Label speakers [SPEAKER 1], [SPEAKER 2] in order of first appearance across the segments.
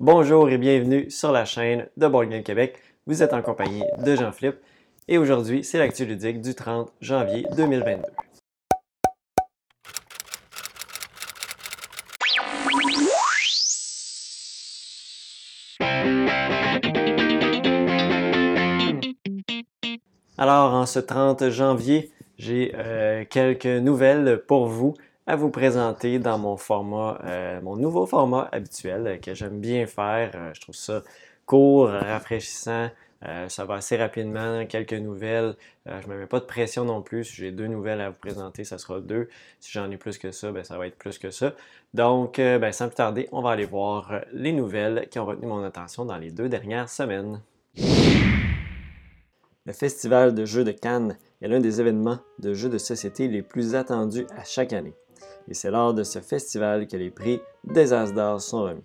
[SPEAKER 1] Bonjour et bienvenue sur la chaîne de Board Game Québec. Vous êtes en compagnie de Jean-Philippe et aujourd'hui, c'est l'actu ludique du 30 janvier 2022. Alors, en ce 30 janvier, j'ai euh, quelques nouvelles pour vous à vous présenter dans mon format, euh, mon nouveau format habituel euh, que j'aime bien faire. je trouve ça court, rafraîchissant. ça va assez rapidement, quelques nouvelles. je ne me mets pas de pression non plus. Si j'ai deux nouvelles à vous présenter, ça sera deux. Si j'en ai plus que ça, ben, ça va être plus que ça. Donc, ben, sans plus tarder, on va aller voir les nouvelles qui ont retenu mon attention dans les deux dernières semaines. Le Festival de jeux de Cannes est l'un des événements de jeux de société les plus attendus à chaque année. Et c'est lors de ce festival que les prix des As d'or sont remis.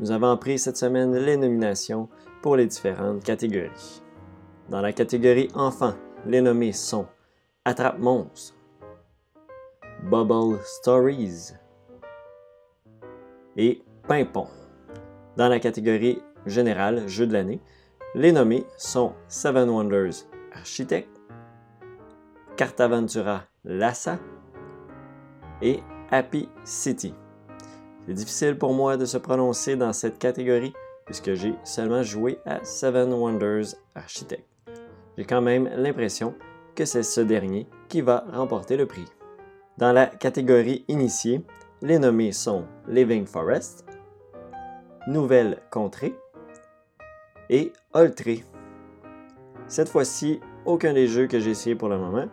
[SPEAKER 1] Nous avons appris cette semaine les nominations pour les différentes catégories. Dans la catégorie enfants, les nommés sont Attrape Monstre, Bubble Stories et Pimpon. Dans la catégorie générale, jeu de l'année, les nommés sont Seven Wonders Architect, Cartaventura Lassa et Happy City. C'est difficile pour moi de se prononcer dans cette catégorie puisque j'ai seulement joué à Seven Wonders Architect. J'ai quand même l'impression que c'est ce dernier qui va remporter le prix. Dans la catégorie initiée, les nommés sont Living Forest, Nouvelle Contrée, et Oltré. Cette fois-ci, aucun des jeux que j'ai essayé pour le moment.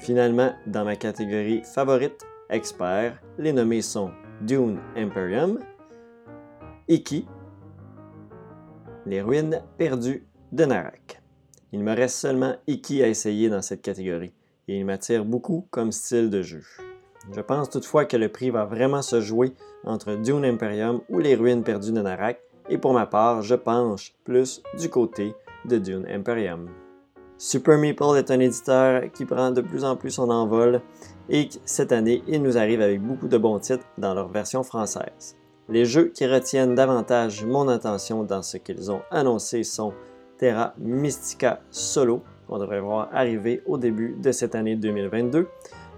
[SPEAKER 1] Finalement, dans ma catégorie favorite, expert, les nommés sont Dune Imperium, Iki, Les ruines perdues de Narak. Il me reste seulement Iki à essayer dans cette catégorie et il m'attire beaucoup comme style de jeu. Je pense toutefois que le prix va vraiment se jouer entre Dune Imperium ou Les ruines perdues de Narak et pour ma part, je penche plus du côté de Dune Imperium. Super Meeple est un éditeur qui prend de plus en plus son envol et cette année, il nous arrive avec beaucoup de bons titres dans leur version française. Les jeux qui retiennent davantage mon attention dans ce qu'ils ont annoncé sont Terra Mystica Solo, qu'on devrait voir arriver au début de cette année 2022,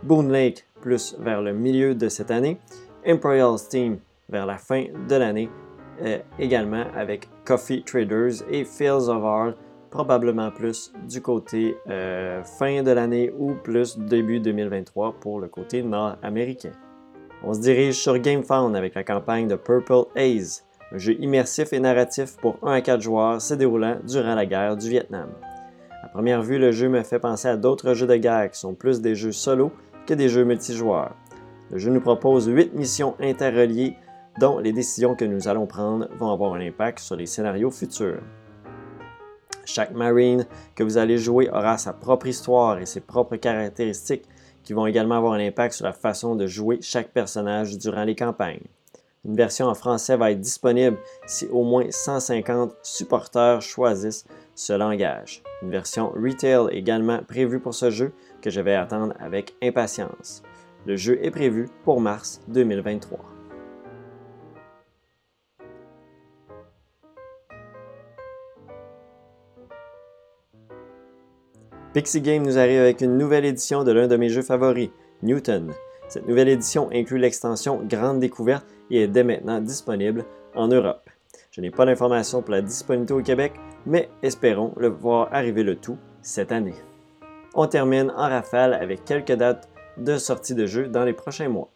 [SPEAKER 1] Boon Lake plus vers le milieu de cette année, Imperial Steam vers la fin de l'année euh, également avec Coffee Traders et Fields of All, probablement plus du côté euh, fin de l'année ou plus début 2023 pour le côté nord-américain. On se dirige sur GameFound avec la campagne de Purple Haze, un jeu immersif et narratif pour 1 à 4 joueurs se déroulant durant la guerre du Vietnam. À première vue, le jeu me fait penser à d'autres jeux de guerre qui sont plus des jeux solo que des jeux multijoueurs. Le jeu nous propose 8 missions interreliées dont les décisions que nous allons prendre vont avoir un impact sur les scénarios futurs. Chaque Marine que vous allez jouer aura sa propre histoire et ses propres caractéristiques qui vont également avoir un impact sur la façon de jouer chaque personnage durant les campagnes. Une version en français va être disponible si au moins 150 supporters choisissent ce langage. Une version retail est également prévue pour ce jeu que je vais attendre avec impatience. Le jeu est prévu pour mars 2023. Pixie Game nous arrive avec une nouvelle édition de l'un de mes jeux favoris, Newton. Cette nouvelle édition inclut l'extension Grande Découverte et est dès maintenant disponible en Europe. Je n'ai pas d'informations pour la disponibilité au Québec, mais espérons le voir arriver le tout cette année. On termine en rafale avec quelques dates de sortie de jeu dans les prochains mois.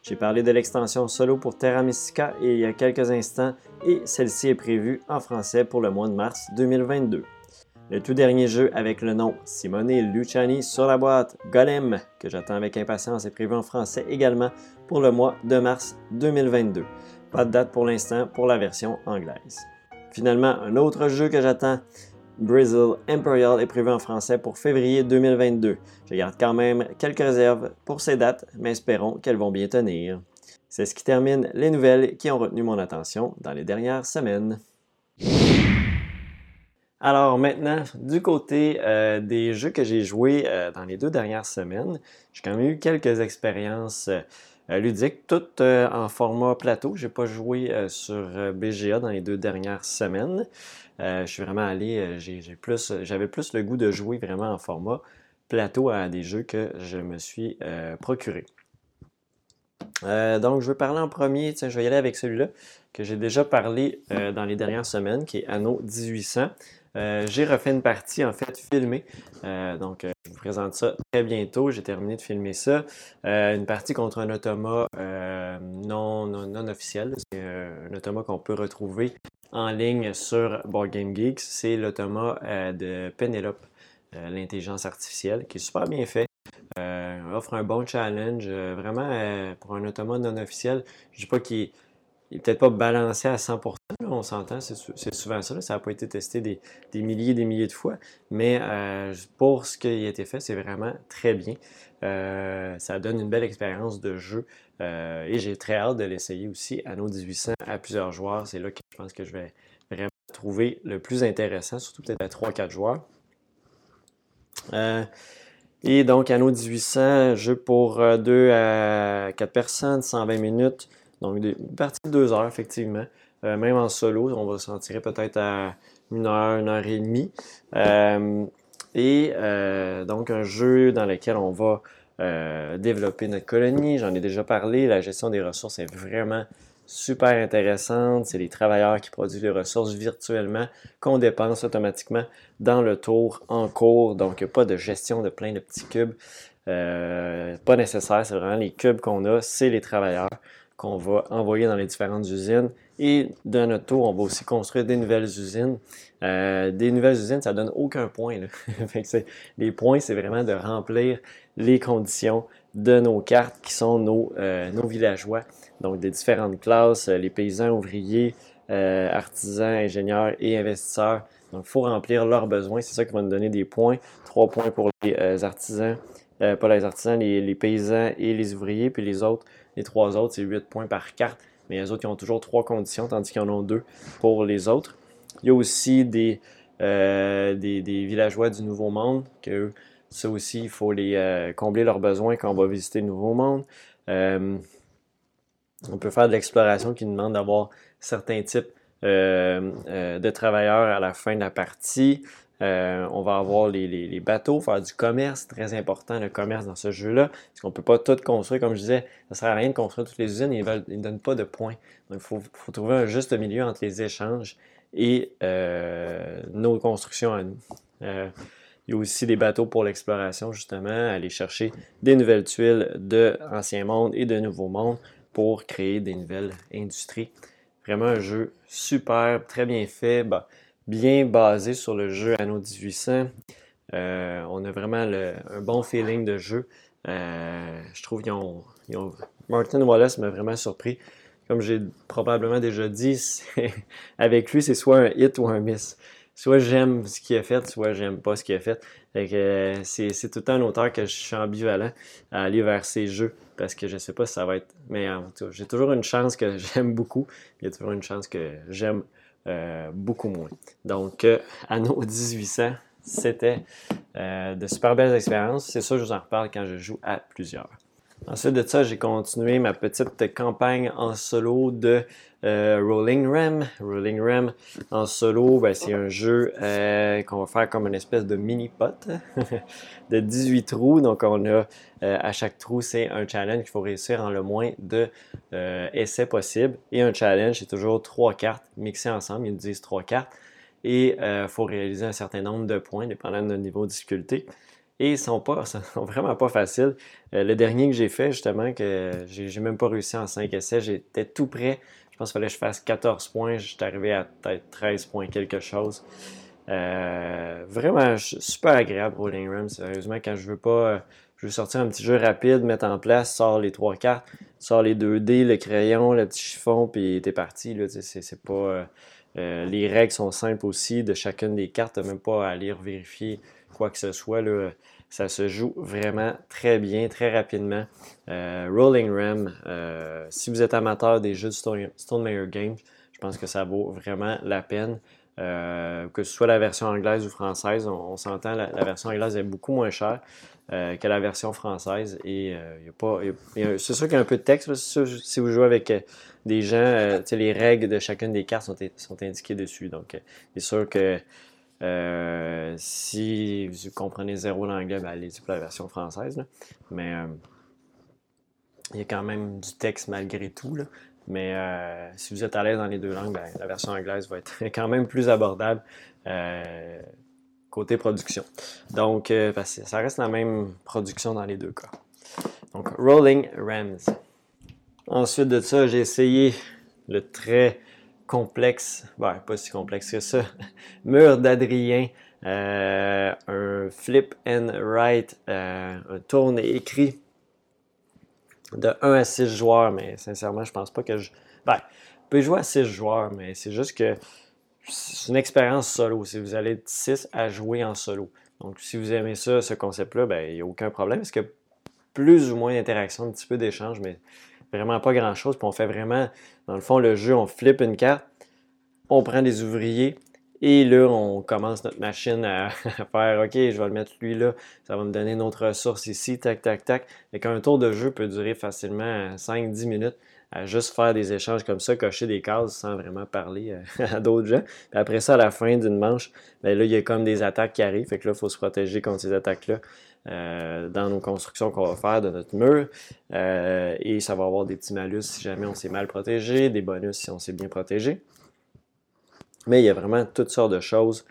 [SPEAKER 1] J'ai parlé de l'extension solo pour Terra Mystica il y a quelques instants et celle-ci est prévue en français pour le mois de mars 2022. Le tout dernier jeu avec le nom Simone Luciani sur la boîte, Golem, que j'attends avec impatience, est prévu en français également pour le mois de mars 2022. Pas de date pour l'instant pour la version anglaise. Finalement, un autre jeu que j'attends, Brazil Imperial, est prévu en français pour février 2022. Je garde quand même quelques réserves pour ces dates, mais espérons qu'elles vont bien tenir. C'est ce qui termine les nouvelles qui ont retenu mon attention dans les dernières semaines. Alors maintenant, du côté euh, des jeux que j'ai joués euh, dans les deux dernières semaines, j'ai quand même eu quelques expériences ludiques, toutes en format plateau. Je n'ai pas joué sur BGA dans les deux dernières semaines. je suis vraiment allé, j'avais plus le goût de jouer vraiment en format plateau à des jeux que je me suis procuré. donc, je vais parler en premier, je vais y aller avec celui-là que j'ai déjà parlé dans les dernières semaines, qui est Anno 1800. Euh, j'ai refait une partie, en fait, filmée. Euh, donc, euh, je vous présente ça très bientôt. J'ai terminé de filmer ça. une partie contre un automa non, non, officiel. C'est un automa qu'on peut retrouver en ligne sur Board Game Geeks. C'est l'automa de Penelope, l'intelligence artificielle, qui est super bien fait. offre un bon challenge. vraiment, pour un automa non officiel, je ne dis pas qu'il n'est peut-être pas balancé à 100%, on s'entend, c'est souvent ça. Ça n'a pas été testé des, milliers et des milliers de fois, mais euh, pour ce qui a été fait, c'est vraiment très bien. Euh, ça donne une belle expérience de jeu euh, et j'ai très hâte de l'essayer aussi à nos 1800 à plusieurs joueurs. C'est là que je pense que je vais vraiment trouver le plus intéressant, surtout peut-être à 3-4 joueurs. et donc, nos 1800, jeu pour 2 à 4 personnes, 120 minutes. Donc, une partie de 2 heures, effectivement. Euh, même en solo, on va s'en tirer peut-être à une heure, une heure et demie. Euh, et euh, donc un jeu dans lequel on va développer notre colonie. J'en ai déjà parlé. La gestion des ressources est vraiment super intéressante. C'est les travailleurs qui produisent les ressources virtuellement qu'on dépense automatiquement dans le tour en cours. Donc, il n'y a pas de gestion de plein de petits cubes. pas nécessaire. C'est vraiment les cubes qu'on a, c'est les travailleurs qu'on va envoyer dans les différentes usines. Et de notre tour, on va aussi construire des nouvelles usines. Euh, des nouvelles usines, ça donne aucun point. les points, c'est vraiment de remplir les conditions de nos cartes qui sont nos, euh, nos villageois. Donc des différentes classes, euh, les paysans, ouvriers, artisans, ingénieurs et investisseurs. Donc il faut remplir leurs besoins. C'est ça qui va nous donner des points. Trois points pour les artisans, pas les artisans, les, paysans et les ouvriers. Puis les autres, les trois autres, c'est 8 points par carte. Mais les autres, ils ont toujours trois conditions, tandis qu'ils en ont deux pour les autres. Il y a aussi des, euh, des, villageois du Nouveau Monde, que ça aussi, il faut les euh, combler leurs besoins quand on va visiter le Nouveau Monde. Euh, on peut faire de l'exploration qui demande d'avoir certains types de travailleurs à la fin de la partie. Euh, on va avoir les, bateaux, faire du commerce, très important le commerce dans ce jeu-là, parce qu'on ne peut pas tout construire, comme je disais, ça ne sert à rien de construire toutes les usines, ils ne donnent pas de points. Donc il faut, trouver un juste milieu entre les échanges et euh, nos constructions à nous. Euh, il y a aussi des bateaux pour l'exploration, justement, aller chercher des nouvelles tuiles de Ancien Monde et de Nouveau Monde pour créer des nouvelles industries. Vraiment un jeu super, très bien fait. Bah, bien basé sur le jeu Anno 1800. Euh, on a vraiment un bon feeling de jeu. Euh, je trouve qu'ils ont, Martin Wallace m'a vraiment surpris. Comme j'ai probablement déjà dit, avec lui, c'est soit un hit ou un miss. Soit j'aime ce qu'il a fait, soit j'aime pas ce qu'il a fait. Euh, c'est, tout le temps un auteur que je suis ambivalent à aller vers ses jeux parce que je sais pas si ça va être. Mais j'ai toujours une chance que j'aime beaucoup. Il y a toujours une chance que j'aime euh, beaucoup moins. Donc, euh, Anno 1800, c'était euh, de super belles expériences. C'est ça, je vous en reparle quand je joue à plusieurs. Ensuite de ça, j'ai continué ma petite campagne en solo de euh, Rolling Ram. Rolling Ram en solo, ben, c'est un jeu euh, qu'on va faire comme une espèce de mini-pot de 18 trous. Donc, on a euh, à chaque trou, c'est un challenge qu'il faut réussir en le moins de essais possibles. Et un challenge, c'est toujours trois cartes mixées ensemble. Ils nous disent trois cartes. Et il faut réaliser un certain nombre de points, dépendant de notre niveau de difficulté et ils sont pas sont vraiment pas faciles. Le dernier que j'ai fait, justement, que j'ai même pas réussi en 5 essais, j'étais tout prêt. Je pense qu'il fallait que je fasse 14 points. J'étais arrivé à peut-être 13 points quelque chose. Euh, vraiment super agréable Rolling Ram. Sérieusement, quand je veux pas. Euh, je veux sortir un petit jeu rapide, mettre en place, sort les trois cartes, sort les 2D, le crayon, le petit chiffon, puis t'es parti. C'est pas. les règles sont simples aussi de chacune des cartes. Même pas à aller vérifier quoi que ce soit. Là, ça se joue vraiment très bien, très rapidement. Euh, Rolling Ram, euh, si vous êtes amateur des jeux de Stone, Games, je pense que ça vaut vraiment la peine. que ce soit la version anglaise ou française, on, s'entend, la, version anglaise est beaucoup moins chère que la version française. Et il a pas. c'est sûr qu'il y a un peu de texte. si vous jouez avec des gens, les règles de chacune des cartes sont, sont indiquées dessus. Donc, c'est sûr que euh, si vous comprenez zéro l'anglais, ben allez-y pour la version française. Mais euh, il y a quand même du texte malgré tout. Mais euh, si vous êtes à l'aise dans les deux langues, ben, la version anglaise va être quand même plus abordable côté production. Donc, ça reste la même production dans les deux cas. Donc, Rolling Rams. Ensuite de ça, j'ai essayé le très complexe, ben, pas si complexe que ça, mur d'Adrien, euh, un flip and write, euh, un tourne et écrit de 1 à 6 joueurs, mais sincèrement, je pense pas que je. Ben, vous pouvez jouer à 6 joueurs, mais c'est juste que c'est une expérience solo. Si vous allez de 6 à jouer en solo. Donc, si vous aimez ça, ce concept-là, ben, il n'y a aucun problème. Parce que plus ou moins d'interaction, un petit peu d'échange, mais vraiment pas grand-chose. Puis on fait vraiment, dans le fond, le jeu, on flippe une carte, on prend des ouvriers, et là, on commence notre machine à, faire OK, je vais le mettre lui là, ça va me donner une autre ressource ici, tac, tac, tac. Et qu'un tour de jeu peut durer facilement 5-10 minutes à juste faire des échanges comme ça, cocher des cases sans vraiment parler à, d'autres gens. Puis après ça, à la fin d'une manche, bien là, il y a comme des attaques qui arrivent. Fait que là, il faut se protéger contre ces attaques-là. Euh, dans nos constructions qu'on va faire de notre mur. Euh, et ça va avoir des petits malus si jamais on s'est mal protégé, des bonus si on s'est bien protégé. Mais il y a vraiment toutes sortes de choses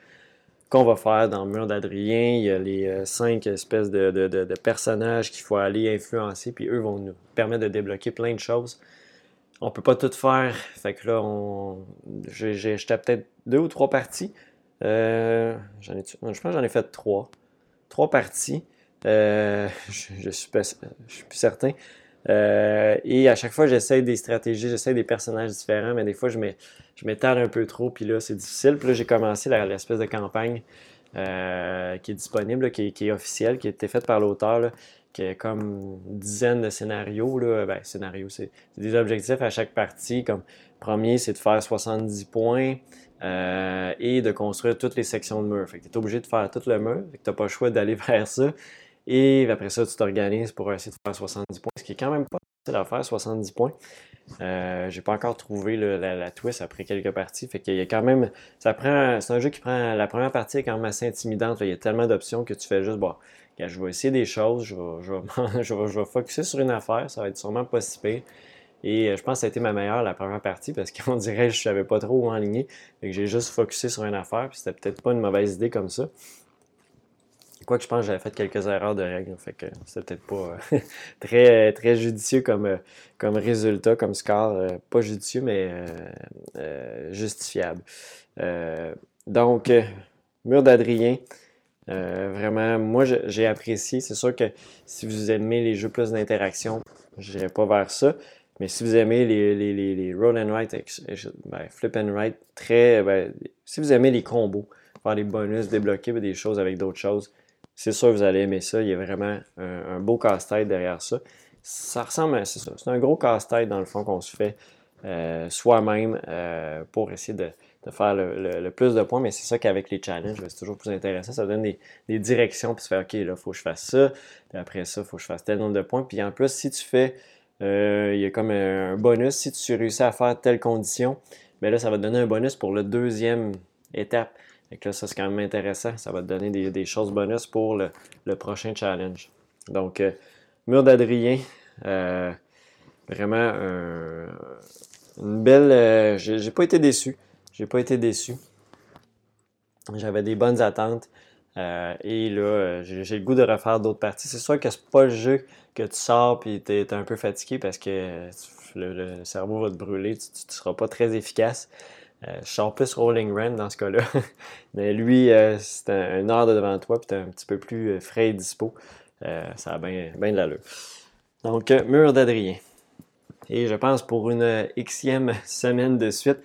[SPEAKER 1] qu'on va faire dans le mur d'Adrien. Il y a les euh, cinq espèces de, personnages qu'il faut aller influencer, puis eux vont nous permettre de débloquer plein de choses. On peut pas tout faire. Fait que là, j'ai peut-être deux ou trois parties. je pense que j'en ai fait trois. Trois parties. Euh, je, suis suis plus certain. Euh, et à chaque fois, j'essaie des stratégies, j'essaie des personnages différents, mais des fois, je m'étale un peu trop, puis là, c'est difficile. Puis là, j'ai commencé l'espèce de campagne euh, qui est disponible, qui, est officielle, qui a été faite par l'auteur, qui a comme une dizaine de scénarios. Ben, scénarios, c'est des objectifs à chaque partie. Comme premier, c'est de faire 70 points. et de construire toutes les sections de mur. Fait que tu es obligé de faire tout le mur, fait que tu n'as pas le choix d'aller vers ça. Et après ça, tu t'organises pour essayer de faire 70 points, ce qui est quand même pas facile à faire, 70 points. Euh, j'ai pas encore trouvé la, twist après quelques parties. Fait qu'il y a quand même. Ça prend. C'est un jeu qui prend. La première partie est quand même assez intimidante. Il y a tellement d'options que tu fais juste bon. Je vais essayer des choses, je vais, je, vais, je, focuser sur une affaire, ça va être sûrement pas si pire. Et euh, je pense que ça a été ma meilleure la première partie parce qu'on dirait que je savais pas trop où en ligner. J'ai juste focusé sur une affaire, puis c'était peut-être pas une mauvaise idée comme ça. Quoique je pense que j'avais fait quelques erreurs de règles, fait que c'était peut-être pas euh, très, très judicieux comme, euh, comme résultat, comme score. Euh, pas judicieux, mais justifiable. donc, Mur d'Adrien, vraiment, moi j'ai apprécié. C'est sûr que si vous aimez les jeux plus d'interaction, je n'irai pas vers ça. Mais si vous aimez les, les, les, roll and write, ben, flip and write, très. Ben, si vous aimez les combos, faire des bonus, débloquer des choses avec d'autres choses, c'est sûr que vous allez aimer ça. Il y a vraiment un, beau casse-tête derrière ça. Ça ressemble à ça. C'est un gros casse-tête dans le fond qu'on se fait euh, soi-même euh, pour essayer de, faire le, plus de points. Mais c'est ça qu'avec les challenges, c'est toujours plus intéressant. Ça donne des, directions. Puis tu fais OK, là, il faut que je fasse ça. Puis après ça, il faut que je fasse tel nombre de points. Puis en plus, si tu fais. Euh, il y a comme un bonus si tu réussis à faire telle condition. Mais là, ça va te donner un bonus pour la deuxième étape. Et là, ça, c'est quand même intéressant. Ça va te donner des, choses bonus pour le, prochain challenge. Donc, euh, Mur d'Adrien, euh, vraiment une belle. Euh, j'ai pas été déçu. J'ai pas été déçu. J'avais des bonnes attentes. et là, j'ai le goût de refaire d'autres parties. C'est sûr que c'est pas le jeu que tu sors et tu es, un peu fatigué parce que le, cerveau va te brûler. Tu ne seras pas très efficace. Euh, je sors plus Rolling Rand dans ce cas-là. Mais lui, euh, c'est un, heure de devant toi, puis tu es un petit peu plus euh, frais et dispo. ça a bien de l'allure. Donc, mur d'Adrien. Et je pense pour une xème semaine de suite,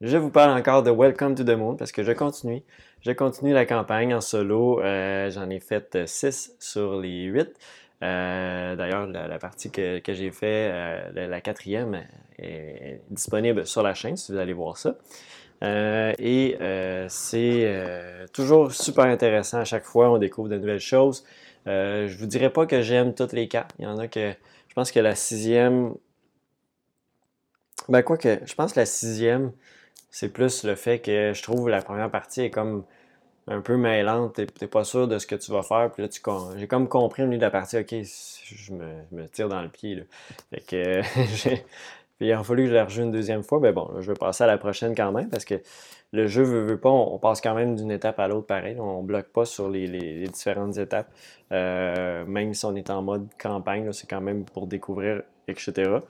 [SPEAKER 1] je vous parle encore de Welcome to the Moon parce que je continue. Je continue la campagne en solo. J'en ai fait 6 sur les 8. Euh, d'ailleurs, la, partie que, j'ai fait, euh, la, quatrième, est, disponible sur la chaîne si vous allez voir ça. et c'est toujours super intéressant à chaque fois, on découvre de nouvelles choses. je vous dirais pas que j'aime toutes les cartes. Il y en a que je pense que la sixième. Ben quoi que je pense que la sixième, c'est plus le fait que je trouve la première partie est comme un peu mêlante, t'es pas sûr de ce que tu vas faire, puis là, tu, j'ai comme compris au milieu de la partie, ok, je me, tire dans le pied, là. Fait que, il a fallu que je la rejoue une deuxième fois, mais bon, je vais passer à la prochaine quand même, parce que le jeu veut, veut pas, on, passe quand même d'une étape à l'autre pareil, on bloque pas sur les, différentes étapes, euh, même si on est en mode campagne, c'est quand même pour découvrir, etc.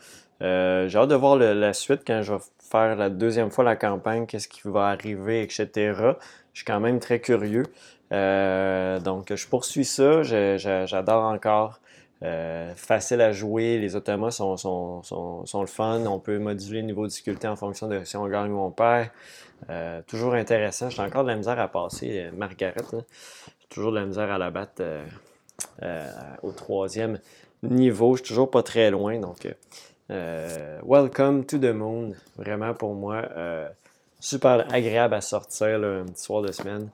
[SPEAKER 1] Euh, j'ai hâte de voir la suite quand je vais faire la deuxième fois la campagne, qu'est-ce qui va arriver, etc. Je suis quand même très curieux. Euh, donc, je poursuis ça. J'adore encore. Euh, facile à jouer. Les automates sont, le fun. On peut moduler le niveau de difficulté en fonction de si on gagne ou on perd. Euh, toujours intéressant. J'ai encore de la misère à passer. Margaret, j'ai toujours de la misère à la battre au troisième niveau. Je suis toujours pas très loin. Donc, welcome to the moon. Vraiment pour moi super agréable à sortir un petit soir de semaine.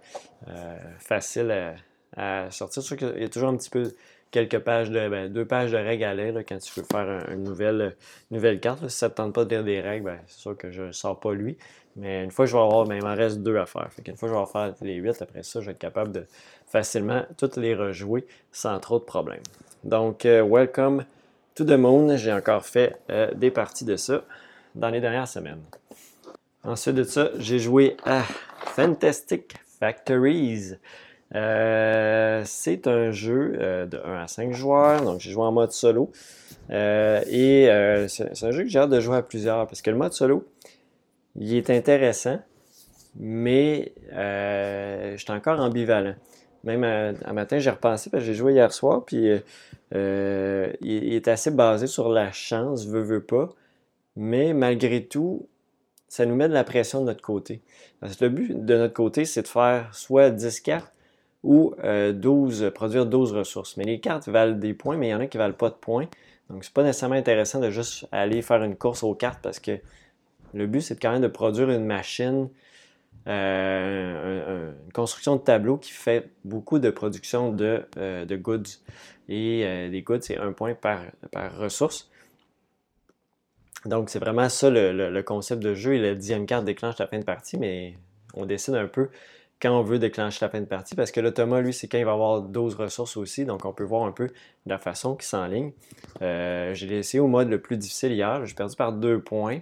[SPEAKER 1] Euh, facile à, sortir. Sûr qu'il y a toujours un petit peu quelques pages de ben, deux pages de règles à lire quand tu veux faire une nouvelle, nouvelle carte. Si ça ne te tente pas de lire des règles, ben, c'est sûr que je ne sors pas lui. Mais une fois que je vais avoir, ben, il m'en reste deux à faire. une fois que je vais faire les huit, après ça, je vais être capable de facilement toutes les rejouer sans trop de problèmes. Donc, euh, welcome to the moon. J'ai encore fait euh, des parties de ça dans les dernières semaines. Ensuite de ça, j'ai joué à Fantastic Factories. Euh, c'est un jeu euh, de 1 à 5 joueurs, donc j'ai joué en mode solo. Euh, et c'est un jeu que j'ai hâte de jouer à plusieurs parce que le mode solo, il est intéressant, mais je suis encore ambivalent. Même un matin, j'ai repensé parce que j'ai joué hier soir, puis il, il, est assez basé sur la chance, veut, veut pas. Mais malgré tout, ça nous met de la pression de notre côté. Parce que le but de notre côté, c'est de faire soit 10 cartes ou 12, euh, produire 12 ressources. Mais les cartes valent des points, mais il y en a qui ne valent pas de points. Donc, c'est pas nécessairement intéressant de juste aller faire une course aux cartes parce que le but, c'est quand même de produire une machine, euh, une construction de tableau qui fait beaucoup de production de, euh, goods. Et les goods, c'est un point par, par ressource. Donc, c'est vraiment ça le, concept de jeu. Et la dixième carte déclenche la fin de partie, mais on décide un peu quand on veut déclencher la fin de partie, parce que l'automa, lui, c'est quand il va avoir 12 ressources aussi, donc on peut voir un peu la façon qu'il s'enligne. Euh, j'ai laissé au mode le plus difficile hier, j'ai perdu par deux points,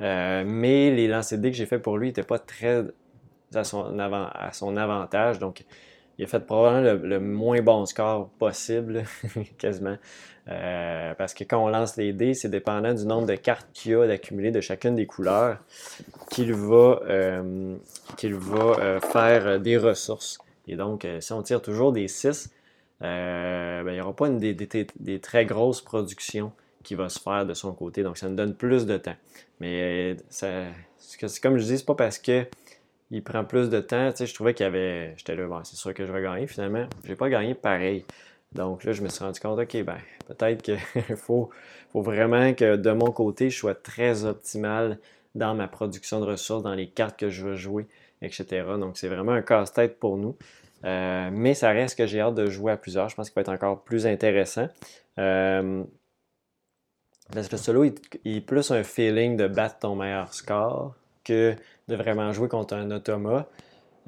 [SPEAKER 1] euh, mais les lancers de que j'ai fait pour lui n'étaient pas très à son, à son avantage, donc il a fait probablement le, moins bon score possible, quasiment. Euh, parce que quand on lance les dés, c'est dépendant du nombre de cartes qu'il a d'accumuler de chacune des couleurs qu'il va, euh, va euh, faire des ressources. Et donc, si on tire toujours des 6, ben, il n'y aura pas une, des, des, très grosses productions qui va se faire de son côté. Donc, ça nous donne plus de temps. Mais comme je dis, c'est pas parce que il prend plus de temps. Tu sais, je trouvais qu'il y avait. J'étais là, bon, c'est sûr que je vais gagner. Finalement, j'ai pas gagné pareil. Donc là, je me suis rendu compte, OK, ben, peut-être qu'il faut, faut vraiment que de mon côté, je sois très optimal dans ma production de ressources, dans les cartes que je veux jouer, etc. Donc, c'est vraiment un casse-tête pour nous. Euh, mais ça reste que j'ai hâte de jouer à plusieurs. Je pense qu'il va être encore plus intéressant. Euh, parce que le solo, il, il, est plus un feeling de battre ton meilleur score que de vraiment jouer contre un automa.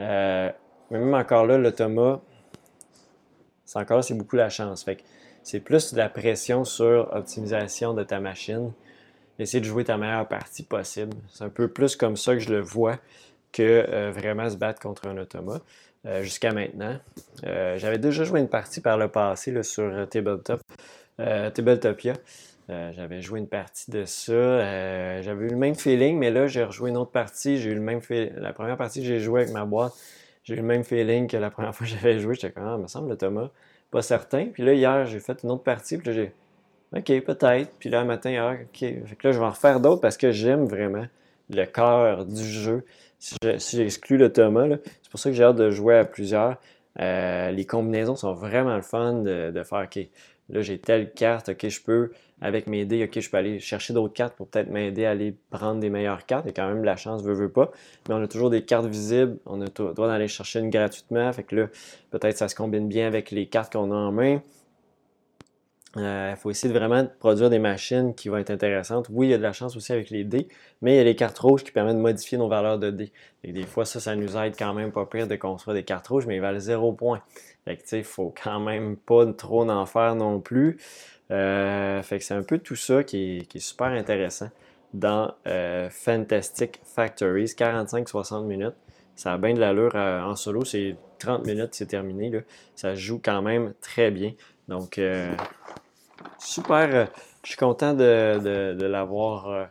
[SPEAKER 1] Euh, mais même encore là, l'automa, c'est encore c'est beaucoup la chance. Fait c'est plus de la pression sur optimisation de ta machine. Essayer de jouer ta meilleure partie possible. C'est un peu plus comme ça que je le vois que euh, vraiment se battre contre un automa. Euh, jusqu'à maintenant. J'avais déjà joué une partie par le passé sur Tabletop, Tabletopia. Euh, j'avais joué une partie de ça. Euh, j'avais eu le même feeling, mais là, j'ai rejoué une autre partie. J'ai eu le même La première partie que j'ai joué avec ma boîte, j'ai eu le même feeling que la première fois que j'avais joué. J'étais comme, ah, me semble, le Thomas, pas certain. Puis là, hier, j'ai fait une autre partie. Puis là, j'ai, OK, peut-être. Puis là, matin, ah, OK. Fait que là, je vais en refaire d'autres parce que j'aime vraiment le cœur du jeu. Si j'exclus le Thomas, c'est pour ça que j'ai hâte de jouer à plusieurs. Euh, les combinaisons sont vraiment le fun de, faire. OK, Là, j'ai telle carte, ok, je peux, avec mes dés, ok, je peux aller chercher d'autres cartes pour peut-être m'aider à aller prendre des meilleures cartes. Il y a quand même la chance, veut, veut pas. Mais on a toujours des cartes visibles. On a le droit d'aller chercher une gratuitement. Fait que là, peut-être ça se combine bien avec les cartes qu'on a en main. Il euh, faut essayer de vraiment produire des machines qui vont être intéressantes. Oui, il y a de la chance aussi avec les dés, mais il y a les cartes rouges qui permettent de modifier nos valeurs de dés. Et des fois, ça, ça nous aide quand même pas pire de construire des cartes rouges, mais ils valent zéro point. Fait que, tu sais, faut quand même pas trop en faire non plus. Euh, fait que c'est un peu tout ça qui est, super intéressant dans euh, Fantastic Factories, 45-60 minutes. Ça a bien de l'allure en solo, c'est 30 minutes, c'est terminé. Là. Ça joue quand même très bien. Donc, super. Euh, je suis content de, l'avoir euh,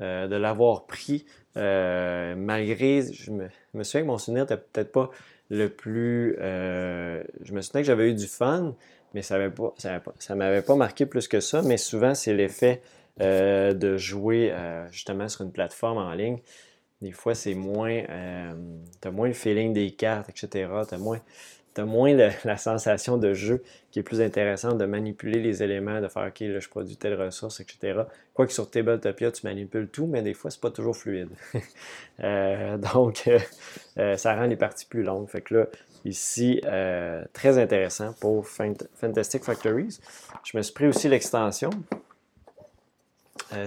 [SPEAKER 1] euh, de l'avoir pris. malgré, je me, souviens que mon souvenir n'était peut-être pas le plus. je me souviens que j'avais eu du fun, mais ça ne ça, m'avait pas marqué plus que ça. Mais souvent, c'est l'effet de jouer justement sur une plateforme en ligne. Des fois, c'est moins. tu as moins le feeling des cartes, etc. Tu as moins tu as moins la sensation de jeu qui est plus intéressante de manipuler les éléments, de faire OK, là, je produis telle ressource, etc. Quoique sur Tabletopia, tu manipules tout, mais des fois, c'est pas toujours fluide. Euh, donc, euh, euh, ça rend les parties plus longues. Fait que là, ici, très intéressant pour Fantastic Factories. Je me suis pris aussi l'extension.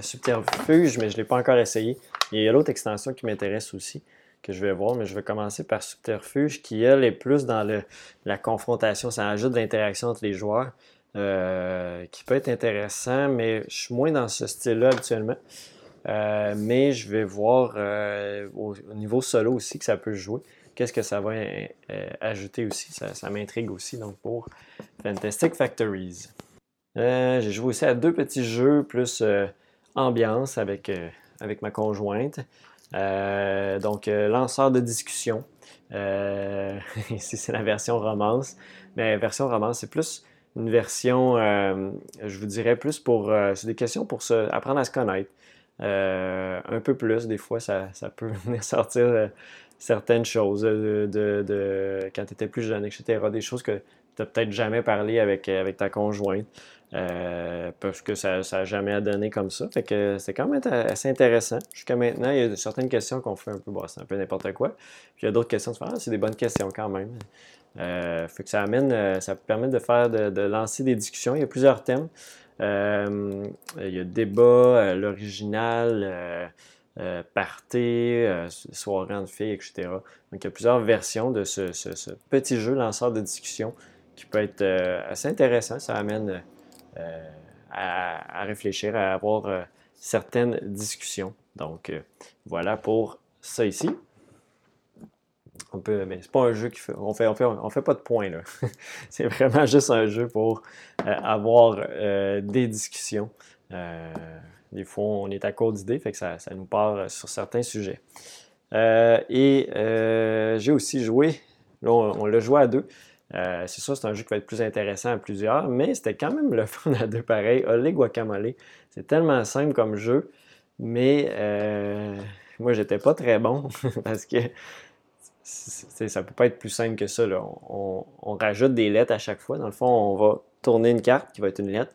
[SPEAKER 1] Subterfuge, mais je ne l'ai pas encore essayé. Il y a l'autre extension qui m'intéresse aussi que je vais voir, mais je vais commencer par Subterfuge, qui, elle, est plus dans la confrontation. Ça ajoute l'interaction entre les joueurs, euh, qui peut être intéressant, mais je suis moins dans ce style-là habituellement. Euh, mais je vais voir euh, au, niveau solo aussi que ça peut jouer. Qu'est-ce que ça va ajouter aussi? Ça, m'intrigue aussi, donc pour Fantastic Factories. J'ai joué aussi à deux petits jeux plus ambiance avec, avec ma conjointe. Euh, donc, euh, lanceur de discussion. Euh, ici, c'est la version romance. Mais version romance, c'est plus une version, je vous dirais, plus pour. c'est des questions pour apprendre à se connaître. un peu plus, des fois, ça, ça peut venir sortir certaines choses de, de, quand tu étais plus jeune, etc. Des choses que tu n'as peut-être jamais parlé avec, avec ta conjointe. Euh, parce que ça n'a jamais donné comme ça. Fait c'est quand même assez intéressant. Jusqu'à maintenant, il y a certaines questions qu'on fait un peu, bon, c'est un peu n'importe quoi. Puis il y a d'autres questions, ah, c'est des bonnes questions quand même. Euh, fait que ça amène, euh, ça permet de faire, de, lancer des discussions. Il y a plusieurs thèmes. il y a débat, l'original, party, soirée en filles, etc. Donc il y a plusieurs versions de ce, ce petit jeu lanceur de discussion qui peut être assez intéressant. Ça amène euh, à, réfléchir, à avoir euh, certaines discussions. Donc, euh, voilà pour ça ici. On peut, mais c'est pas un jeu qui fait, on fait, on fait, on pas de points là. c'est vraiment juste un jeu pour avoir des discussions. des fois, on est à court d'idées, fait que ça, nous part sur certains sujets. et j'ai aussi joué, là, on l'a joué à deux. Euh, c'est sûr, c'est un jeu qui va être plus intéressant à plusieurs, mais c'était quand même le fun à deux pareils. Olé Guacamole, c'est tellement simple comme jeu, mais euh, moi, j'étais pas très bon parce que ça peut pas être plus simple que ça. On, rajoute des lettres à chaque fois. Dans le fond, on va tourner une carte qui va être une lettre.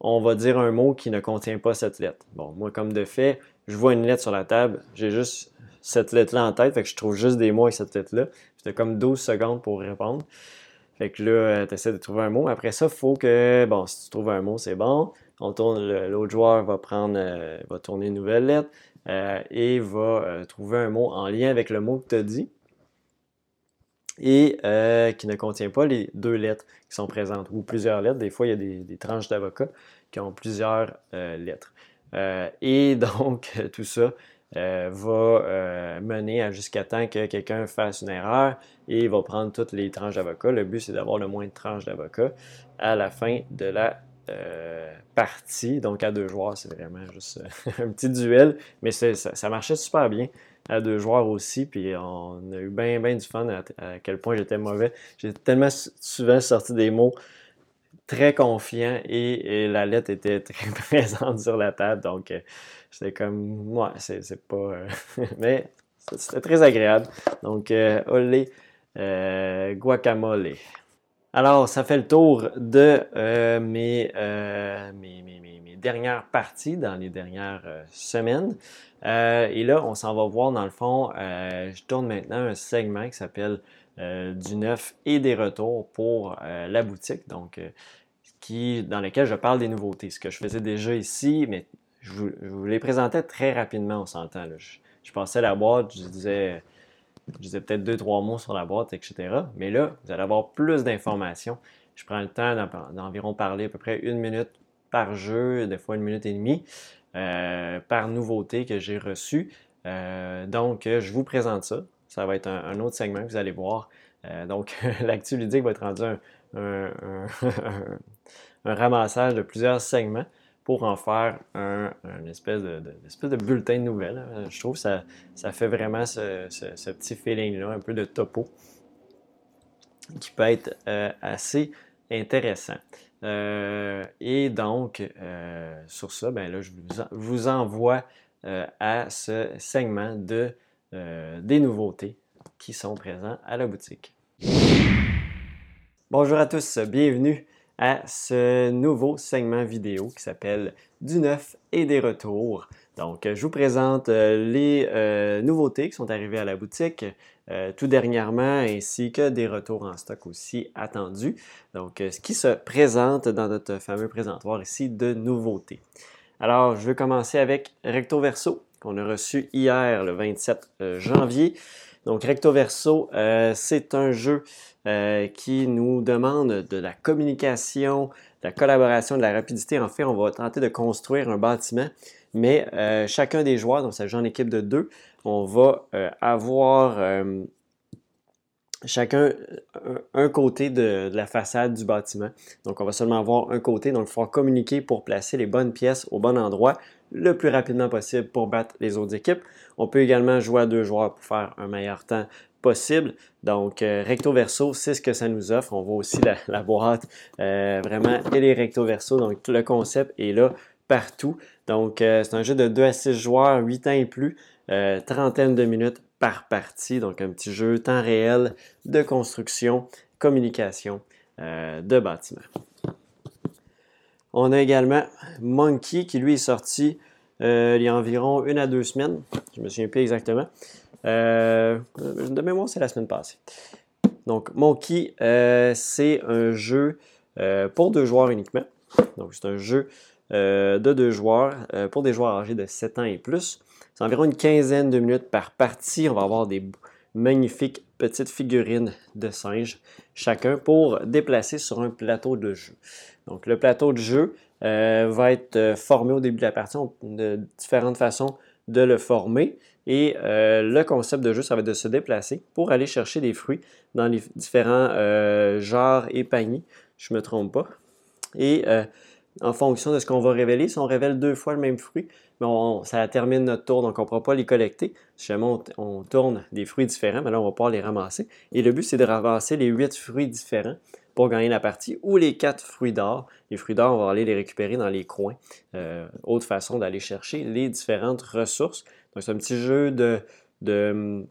[SPEAKER 1] On va dire un mot qui ne contient pas cette lettre. Bon, moi, comme de fait, je vois une lettre sur la table, j'ai juste cette lettre-là en tête, fait que je trouve juste des mots avec cette lettre-là. C'était comme 12 secondes pour répondre. Fait que là, euh, tu essaies de trouver un mot. Après ça, faut que, bon, si tu trouves un mot, c'est bon. On tourne, l'autre joueur va prendre, euh, va tourner une nouvelle lettre euh, et va trouver un mot en lien avec le mot que tu as dit et qui ne contient pas les deux lettres qui sont présentes ou plusieurs lettres. Des fois, il y a des, des tranches d'avocats qui ont plusieurs lettres. et donc, tout ça, euh, va euh, mener jusqu'à temps que quelqu'un fasse une erreur et il va prendre toutes les tranches d'avocat. Le but, c'est d'avoir le moins de tranches d'avocat à la fin de la euh, partie. Donc, à deux joueurs, c'est vraiment juste un petit duel, mais ça, marchait super bien à deux joueurs aussi. Puis, on a eu bien, bien du fun à, quel point j'étais mauvais. J'ai tellement souvent sorti des mots très confiants et, la lettre était très présente sur la table. Donc, c'était comme, ouais, c'est pas. Euh, mais c'était très agréable. Donc, euh, olé, euh, guacamole. Alors, ça fait le tour de euh, mes, mes, mes, mes, dernières parties dans les dernières semaines. et là, on s'en va voir dans le fond, je tourne maintenant un segment qui s'appelle du neuf et des retours pour la boutique. Donc, qui, dans lequel je parle des nouveautés. Ce que je faisais déjà ici, mais je vous, les présentais très rapidement, on s'entend. Je, je, passais la boîte, je disais je disais peut-être deux, trois mots sur la boîte, etc. Mais là, vous allez avoir plus d'informations. Je prends le temps d'environ parler à peu près une minute par jeu, des fois une minute et demie, euh, par nouveauté que j'ai reçue. Euh, donc, je vous présente ça. Ça va être un, autre segment que vous allez voir. Euh, donc, l'actu ludique va être rendu un ramassage de plusieurs segments pour en faire un, espèce, de, bulletin de nouvelles. Hein. Je trouve que ça, fait vraiment ce, petit feeling-là, un peu de topo, qui peut être euh, assez intéressant. Euh, et donc, sur ça, ben là, je vous, envoie à ce segment de, des nouveautés qui sont présents à la boutique. Bonjour à tous, bienvenue à ce nouveau segment vidéo qui s'appelle Du neuf et des retours. Donc, je vous présente euh, les euh, nouveautés qui sont arrivées à la boutique euh, tout dernièrement, ainsi que des retours en stock aussi attendus. Donc, ce qui se présente dans notre fameux présentoir ici de nouveautés. Alors, je vais commencer avec Recto Verso, qu'on a reçu hier, le 27 janvier. Donc, Recto Verso, c'est un jeu euh, qui nous demande de la communication, de la collaboration, de la rapidité. En fait, on va tenter de construire un bâtiment, mais euh, chacun des joueurs, donc ça joue en équipe de deux, on va euh, avoir chacun un côté de, la façade du bâtiment. Donc, on va seulement avoir un côté. Donc, il faut communiquer pour placer les bonnes pièces au bon endroit le plus rapidement possible pour battre les autres équipes. On peut également jouer à deux joueurs pour faire un meilleur temps possible. Donc, euh, recto verso, c'est ce que ça nous offre. On voit aussi la, boîte euh, vraiment et les recto verso. Donc, le concept est là partout. Donc, euh, c'est un jeu de 2 à 6 joueurs, 8 ans et plus, trentaine de minutes par partie. Donc, un petit jeu temps réel de construction, communication de bâtiment. On a également Monkey qui lui est sorti il y a environ une à deux semaines. Je me souviens plus exactement. Euh, de mémoire, c'est la semaine passée. Donc, Monkey, euh, c'est un jeu euh, pour deux joueurs uniquement. Donc, c'est un jeu de deux joueurs pour des joueurs âgés de 7 ans et plus. C'est environ une quinzaine de minutes par partie. On va avoir des magnifiques petites figurines de singes chacun pour déplacer sur un plateau de jeu. Donc, le plateau de jeu va être formé au début de la partie. On de différentes façons de le former. Et euh, le concept de jeu, ça va être de se déplacer pour aller chercher des fruits dans les différents euh, genres et paniers. Je ne me trompe pas. Et euh, en fonction de ce qu'on va révéler, si on révèle deux fois le même fruit, ben, ça termine notre tour, donc on ne pourra pas les collecter. Si jamais on, tourne des fruits différents, mais là, on va pouvoir les ramasser. Et le but, c'est de ramasser les huit fruits différents pour gagner la partie, ou les quatre fruits d'or. Les fruits d'or, on va aller les récupérer dans les coins. autre façon d'aller chercher les différentes ressources c'est un petit jeu de, hum,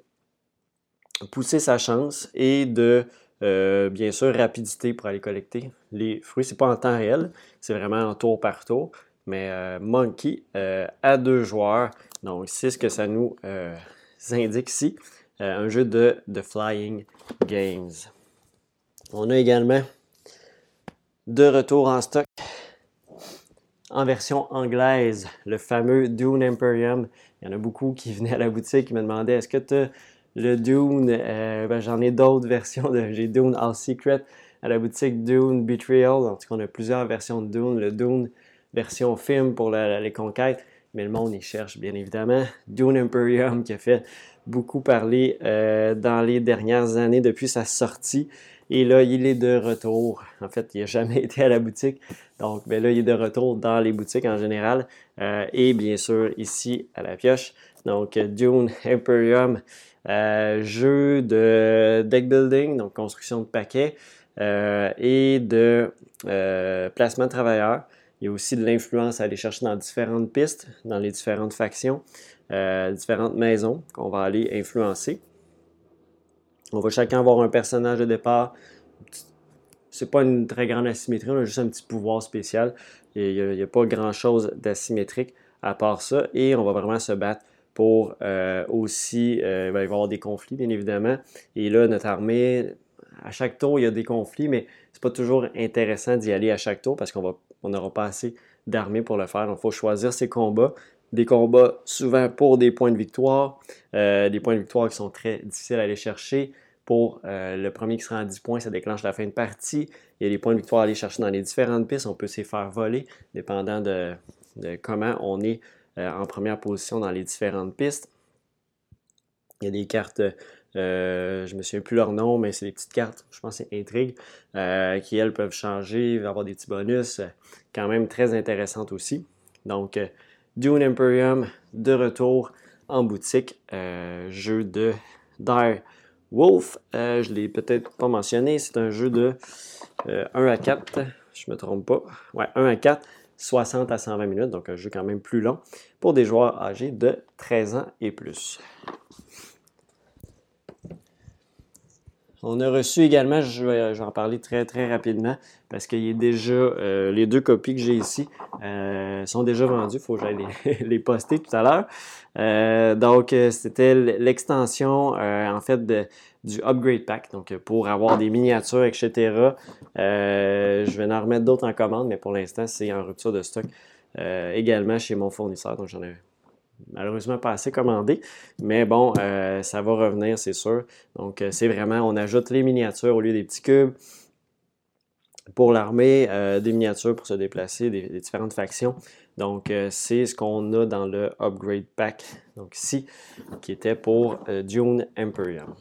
[SPEAKER 1] pousser sa chance et de, euh, bien sûr, rapidité pour aller collecter les fruits. C'est pas en temps réel, c'est vraiment en tour par tour. Mais euh, Monkey euh, à deux joueurs, donc c'est ce que ça nous indique ici. un jeu de, de Flying Games. On a également de retour en stock en version anglaise, le fameux Dune Imperium. Il y en a beaucoup qui venaient à la boutique qui me demandaient est-ce que tu le Dune euh, ben, J'en ai d'autres versions. De, j'ai Dune All Secret à la boutique Dune Betrayal. En tout cas, on a plusieurs versions de Dune. Le Dune version film pour les conquêtes. Mais le monde y cherche bien évidemment. Dune Imperium qui a fait beaucoup parler euh, dans les dernières années depuis sa sortie. Et là, il est de retour. En fait, il n'a jamais été à la boutique. Donc, ben là, il est de retour dans les boutiques en général. Euh, et bien sûr, ici à la pioche. Donc, Dune Imperium, euh, jeu de deck building, donc construction de paquets euh, et de placement de travailleurs. Il y a aussi de l'influence à aller chercher dans différentes pistes, dans les différentes factions, différentes maisons qu'on va aller influencer. On va chacun avoir un personnage de départ, c'est pas une très grande asymétrie, on a juste un petit pouvoir spécial. Il n'y a, pas grand-chose d'asymétrique à part ça. Et on va vraiment se battre pour euh, aussi, il va y avoir des conflits, bien évidemment. Et là, notre armée, à chaque tour, il y a des conflits, mais c'est pas toujours intéressant d'y aller à chaque tour parce qu'on n'aura pas assez d'armée pour le faire. Donc, il faut choisir ses combats. Des combats souvent pour des points de victoire, euh, des points de victoire qui sont très difficiles à aller chercher. Pour euh, le premier qui sera à 10 points, ça déclenche la fin de partie. Il y a des points de victoire à aller chercher dans les différentes pistes. On peut s'y faire voler, dépendant de, comment on est euh, en première position dans les différentes pistes. Il y a des cartes euh, je ne me souviens plus leur nom, mais c'est des petites cartes, je pense que c'est Intrigue, euh, qui elles peuvent changer, avoir des petits bonus, quand même très intéressantes aussi. Donc, Dune Imperium de retour en boutique, jeu de Dire Wolf. je ne l'ai peut-être pas mentionné, c'est un jeu de 1 à 4, je ne me trompe pas. Ouais, 1 à 4. 60 à 120 minutes, donc un jeu quand même plus long pour des joueurs âgés de 13 ans et plus. On a reçu également, je vais, en parler très très rapidement parce est déjà, euh, les deux copies que j'ai ici euh, sont déjà vendues. Il faut que j'aille les, poster tout à l'heure. Euh, donc, c'était l'extension en fait du Upgrade Pack. Donc, pour avoir des miniatures, etc. je vais en remettre d'autres en commande, mais pour l'instant, c'est en rupture de stock également chez mon fournisseur. Donc, j'en ai malheureusement pas assez commandé. Mais bon, euh, ça va revenir, c'est sûr. Donc, euh, c'est vraiment, on ajoute les miniatures au lieu des petits cubes. Pour l'armée, euh, des miniatures pour se déplacer, des, différentes factions. Donc, c'est ce qu'on a dans le Upgrade Pack, donc ici, qui était pour Dune Imperium.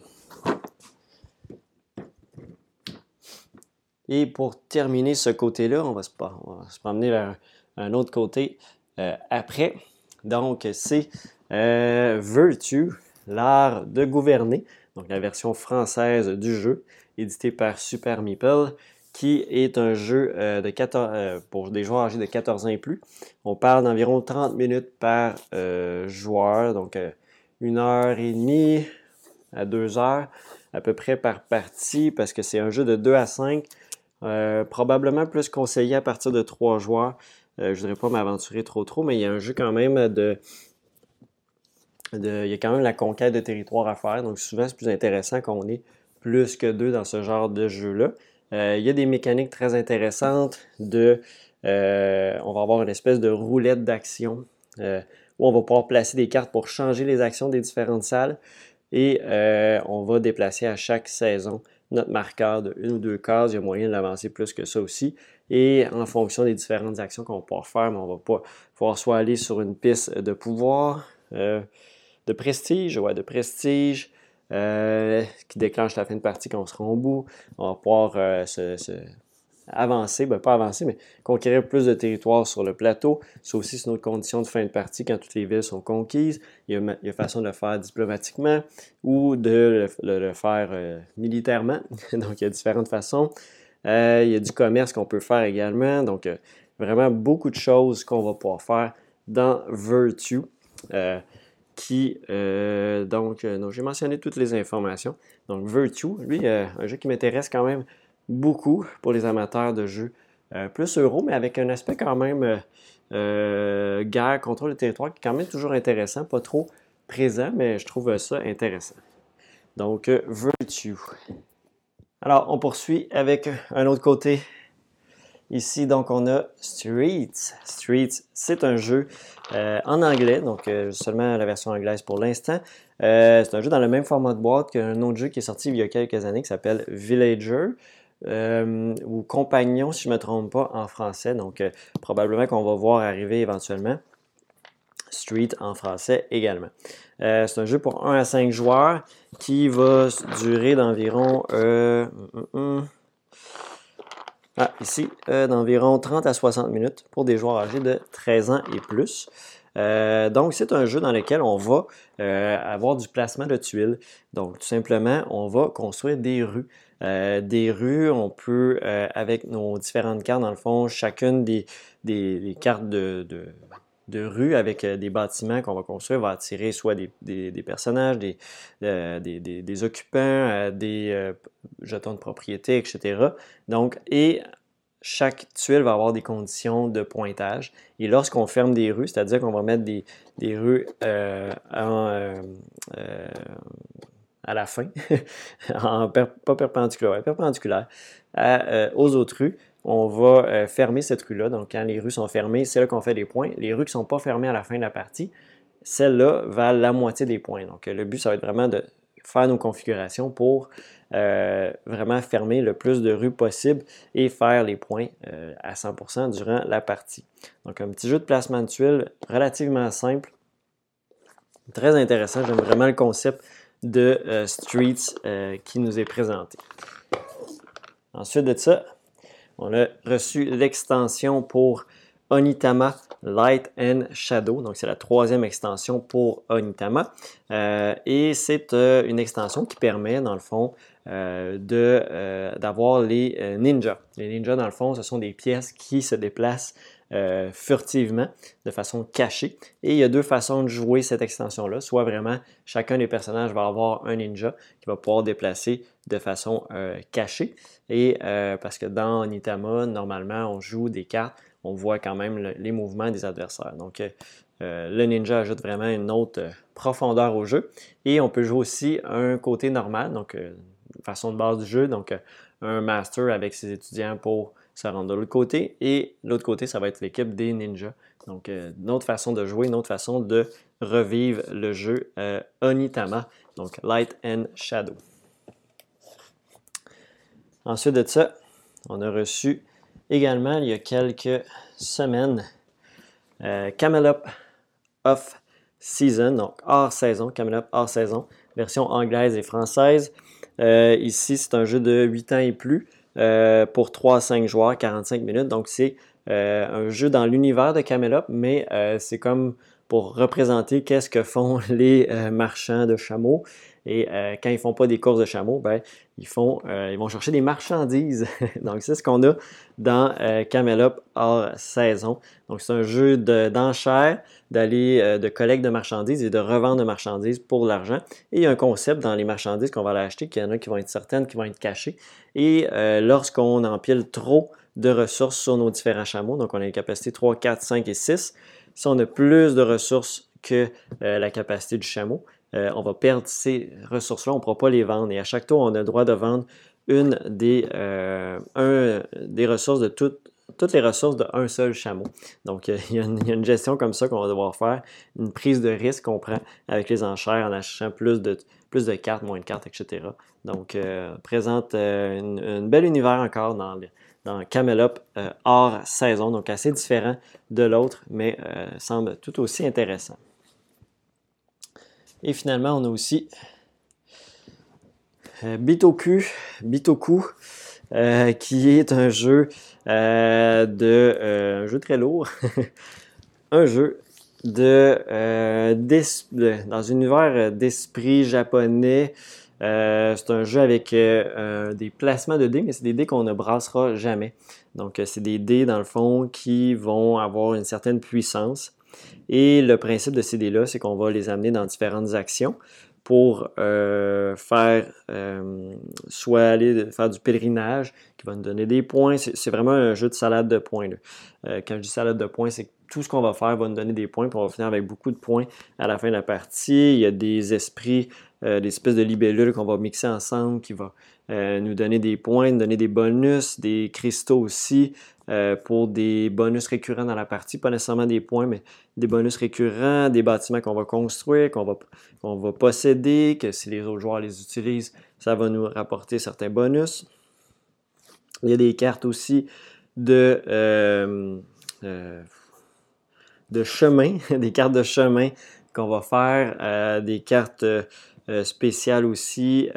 [SPEAKER 1] Et pour terminer ce côté-là, on, va se, promener vers un autre côté après. Donc, c'est euh, Virtue, l'art de gouverner, donc la version française du jeu, édité par Super Meeple, qui est un jeu euh, de 14, euh, pour des joueurs âgés de 14 ans et plus. On parle d'environ 30 minutes par joueur, donc une heure et demie à deux heures à peu près par partie, parce que c'est un jeu de 2 à 5, probablement plus conseillé à partir de 3 joueurs. Euh, je ne voudrais pas m'aventurer trop trop, mais il y a un jeu quand même de, Il y a quand même la conquête de territoire à faire. Donc souvent, c'est plus intéressant qu'on ait plus que deux dans ce genre de jeu-là. Euh, il y a des mécaniques très intéressantes de. Euh, on va avoir une espèce de roulette d'action où on va pouvoir placer des cartes pour changer les actions des différentes salles. Et on va déplacer à chaque saison notre marqueur de une ou deux cases. Il y a moyen de l'avancer plus que ça aussi. Et en fonction des différentes actions qu'on va faire, mais on va pas pouvoir soit aller sur une piste de pouvoir, euh, de prestige, ouais, de prestige, euh, qui déclenche la fin de partie quand on sera au bout. On va pouvoir euh, se, avancer, ben pas avancer, mais conquérir plus de territoire sur le plateau. C'est aussi une autre condition de fin de partie quand toutes les villes sont conquises. Il y a, il façon de le faire diplomatiquement ou de le, faire militairement. Donc, il y a différentes façons. Euh, il y a du commerce qu'on peut faire également. Donc, euh, vraiment beaucoup de choses qu'on va pouvoir faire dans Virtue. qui, donc, j'ai mentionné toutes les informations. Donc, Virtue, lui, un jeu qui m'intéresse quand même beaucoup pour les amateurs de jeux euh, plus euro, mais avec un aspect quand même euh, euh, guerre, contrôle de territoire qui est quand même toujours intéressant, pas trop présent, mais je trouve ça intéressant. Donc, Virtue. Alors, on poursuit avec un autre côté. Ici, donc, on a Streets. Streets, c'est un jeu en anglais, donc seulement la version anglaise pour l'instant. c'est un jeu dans le même format de boîte qu'un autre jeu qui est sorti il y a quelques années qui s'appelle Villager. Euh, ou compagnon, si je ne me trompe pas, en français. Donc, euh, probablement qu'on va voir arriver éventuellement. Street en français également. Euh, c'est un jeu pour 1 à 5 joueurs qui va durer d'environ. Mm, mm, mm. ah, ici, d'environ 30 à 60 minutes pour des joueurs âgés de 13 ans et plus. donc, c'est un jeu dans lequel on va avoir du placement de tuiles. Donc, tout simplement, on va construire des rues. Euh, des rues. On peut, euh, avec nos différentes cartes, dans le fond, chacune des, des, cartes de rue avec des bâtiments qu'on va construire va attirer soit des, personnages, des, des, occupants, des jetons de propriété, etc. Donc, et chaque tuile va avoir des conditions de pointage. Et lorsqu'on ferme des rues, c'est-à-dire qu'on va mettre des, rues euh, euh, euh, à la fin, en pas perpendiculaire, perpendiculaire aux autres rues, on va fermer cette rue-là. Donc, quand les rues sont fermées, c'est là qu'on fait des points. Les rues qui ne sont pas fermées à la fin de la partie, celles-là valent la moitié des points. Donc, le but, ça va être vraiment de faire nos configurations pour euh, vraiment fermer le plus de rues possible et faire les points euh, à 100% durant la partie. Donc un petit jeu de placement de tuiles relativement simple, très intéressant. J'aime vraiment le concept de euh, Streets qui nous est présenté. Ensuite de ça, on a reçu l'extension pour Onitama Light and Shadow. Donc, c'est la troisième extension pour Onitama. et c'est une extension qui permet, dans le fond, euh, euh, d'avoir les euh, ninjas. Les ninjas, dans le fond, ce sont des pièces qui se déplacent furtivement, de façon cachée. Et il y a deux façons de jouer cette extension-là. Soit vraiment, chacun des personnages va avoir un ninja qui va pouvoir déplacer de façon cachée. Et parce que dans Nitama, normalement, on joue des cartes, on voit quand même les mouvements des adversaires. Donc, le ninja ajoute vraiment une autre profondeur au jeu. Et on peut jouer aussi un côté normal, donc façon de base du jeu. Donc, euh, un master avec ses étudiants pour se rendre de l'autre côté. Et l'autre côté, ça va être l'équipe des ninjas. Donc, euh, une autre façon de jouer, une autre façon de revivre le jeu euh, Onitama. Donc, Light and Shadow. Ensuite de ça, on a reçu également, il y a quelques semaines, Camelop Off Season, donc hors saison, Camelop hors saison, version anglaise et française. Euh, ici, c'est un jeu de 8 ans et plus euh, pour 3 à 5 joueurs, 45 minutes. Donc, c'est euh, un jeu dans l'univers de Camelot, mais c'est comme pour représenter qu'est-ce que font les marchands de chameaux. Et quand ils font pas des courses de chameaux, ben, ils, font, ils vont chercher des marchandises. Donc, c'est ce qu'on a dans Camelot hors saison. Donc, c'est un jeu d'enchères d'aller euh, de collecte de marchandises et de revendre de marchandises pour l'argent. Et il y a un concept dans les marchandises qu'on va aller acheter, qu'il y en a qui vont être certaines, qui vont être cachées. Et euh, lorsqu'on empile trop de ressources sur nos différents chameaux, donc on a les capacités 3, 4, 5 et 6, si on a plus de ressources que euh, la capacité du chameau, on va perdre ces ressources-là, on ne pourra pas les vendre. Et à chaque tour, on a le droit de vendre une des, des ressources de toute toutes les ressources d'un seul chameau. Donc, il y, a une, gestion comme ça qu'on va devoir faire, une prise de risque qu'on prend avec les enchères en achetant plus de, cartes, moins de cartes, etc. Donc, euh, présente euh, un bel univers encore dans, dans Camelop euh, hors saison, donc assez différent de l'autre, mais semble tout aussi intéressant. Et finalement, on a aussi Bitoku, Bitoku qui est un jeu euh, de euh, un jeu très lourd, un jeu de, euh, dans un univers d'esprit japonais. c'est un jeu avec des placements de dés, mais c'est des dés qu'on ne brassera jamais. Donc, c'est des dés, dans le fond, qui vont avoir une certaine puissance. Et le principe de ces dés-là, c'est qu'on va les amener dans différentes actions pour euh, faire euh, soit aller faire du pèlerinage qui va nous donner des points. C'est vraiment un jeu de salade de points. Euh, quand je dis salade de points, c'est que tout ce qu'on va faire va nous donner des points, puis on va finir avec beaucoup de points à la fin de la partie. Il y a des esprits, des espèces de libellules qu'on va mixer ensemble qui va nous donner des points, nous donner des bonus, des cristaux aussi. Euh, pour des bonus récurrents dans la partie, pas nécessairement des points, mais des bonus récurrents, des bâtiments qu'on va construire, qu'on va, qu'on va posséder, que si les autres joueurs les utilisent, ça va nous rapporter certains bonus. Il y a des cartes aussi de, euh, euh, de chemin, des cartes de chemin qu'on va faire, des cartes spéciales aussi.